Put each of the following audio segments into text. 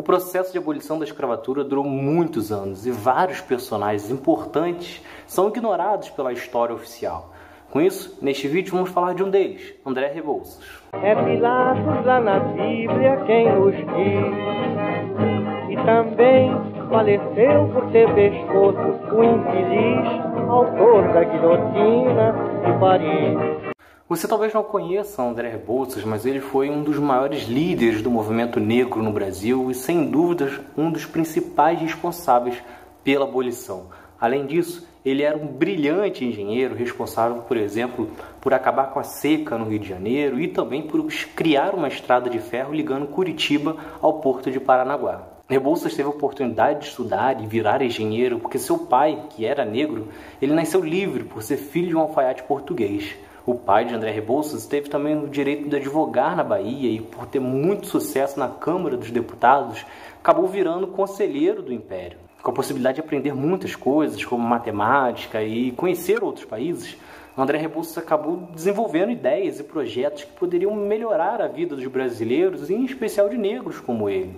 O processo de abolição da escravatura durou muitos anos e vários personagens importantes são ignorados pela história oficial. Com isso, neste vídeo vamos falar de um deles, André Rebouças. É Pilatos lá na Bíblia quem nos diz, e também faleceu por ter pescoço o infeliz autor da guilhotina de Paris. Você talvez não conheça André Rebouças, mas ele foi um dos maiores líderes do movimento negro no Brasil e, sem dúvidas, um dos principais responsáveis pela abolição. Além disso, ele era um brilhante engenheiro responsável, por exemplo, por acabar com a seca no Rio de Janeiro e também por criar uma estrada de ferro ligando Curitiba ao porto de Paranaguá. Rebouças teve a oportunidade de estudar e virar engenheiro porque seu pai, que era negro, ele nasceu livre por ser filho de um alfaiate português. O pai de André Rebouças teve também o direito de advogar na Bahia e, por ter muito sucesso na Câmara dos Deputados, acabou virando conselheiro do Império. Com a possibilidade de aprender muitas coisas, como matemática e conhecer outros países, André Rebouças acabou desenvolvendo ideias e projetos que poderiam melhorar a vida dos brasileiros, e em especial de negros como ele.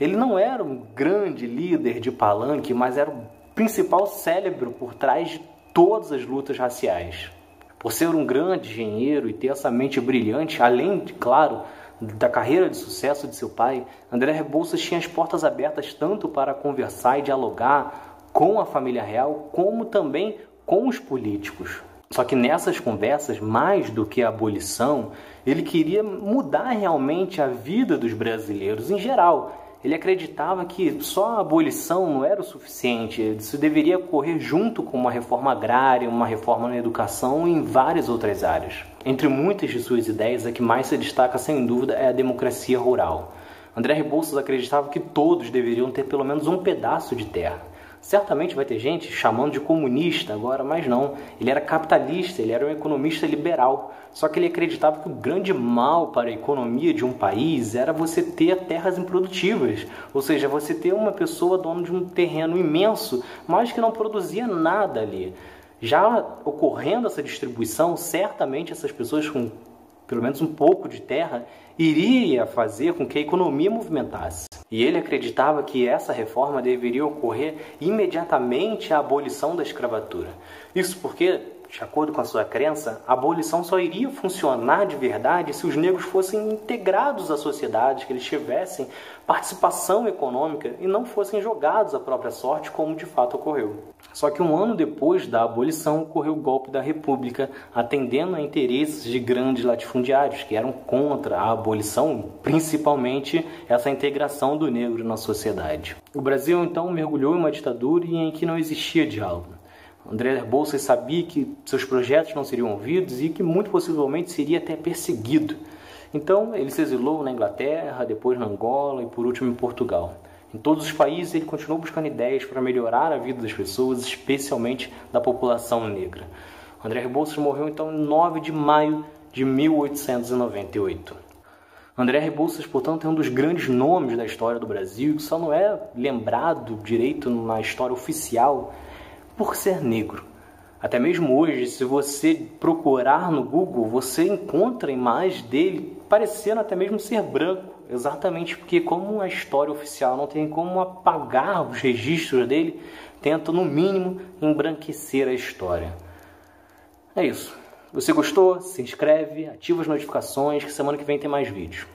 Ele não era um grande líder de palanque, mas era o principal cérebro por trás de todas as lutas raciais. Por ser um grande engenheiro e ter essa mente brilhante, além de, claro, da carreira de sucesso de seu pai, André Rebouças tinha as portas abertas tanto para conversar e dialogar com a família real, como também com os políticos. Só que nessas conversas, mais do que a abolição, ele queria mudar realmente a vida dos brasileiros em geral ele acreditava que só a abolição não era o suficiente, isso deveria ocorrer junto com uma reforma agrária, uma reforma na educação e em várias outras áreas. Entre muitas de suas ideias, a que mais se destaca sem dúvida é a democracia rural. André Rebouças acreditava que todos deveriam ter pelo menos um pedaço de terra. Certamente vai ter gente chamando de comunista agora, mas não. Ele era capitalista, ele era um economista liberal. Só que ele acreditava que o grande mal para a economia de um país era você ter terras improdutivas, ou seja, você ter uma pessoa dona de um terreno imenso, mas que não produzia nada ali. Já ocorrendo essa distribuição, certamente essas pessoas com pelo menos um pouco de terra iria fazer com que a economia movimentasse. E ele acreditava que essa reforma deveria ocorrer imediatamente à abolição da escravatura. Isso porque, de acordo com a sua crença, a abolição só iria funcionar de verdade se os negros fossem integrados à sociedade, que eles tivessem participação econômica e não fossem jogados à própria sorte, como de fato ocorreu. Só que um ano depois da abolição ocorreu o golpe da República, atendendo a interesses de grandes latifundiários que eram contra a abolição, principalmente essa integração do negro na sociedade. O Brasil então mergulhou em uma ditadura em que não existia diálogo. André Rebouças sabia que seus projetos não seriam ouvidos e que muito possivelmente seria até perseguido. Então ele se exilou na Inglaterra, depois na Angola e por último em Portugal. Em todos os países, ele continuou buscando ideias para melhorar a vida das pessoas, especialmente da população negra. André Rebouças morreu então em 9 de maio de 1898. André Rebouças, portanto, é um dos grandes nomes da história do Brasil, que só não é lembrado direito na história oficial por ser negro. Até mesmo hoje, se você procurar no Google, você encontra imagens dele parecendo até mesmo ser branco, exatamente porque como a história oficial não tem como apagar os registros dele, tenta no mínimo embranquecer a história. É isso. Você gostou? Se inscreve, ativa as notificações que semana que vem tem mais vídeos.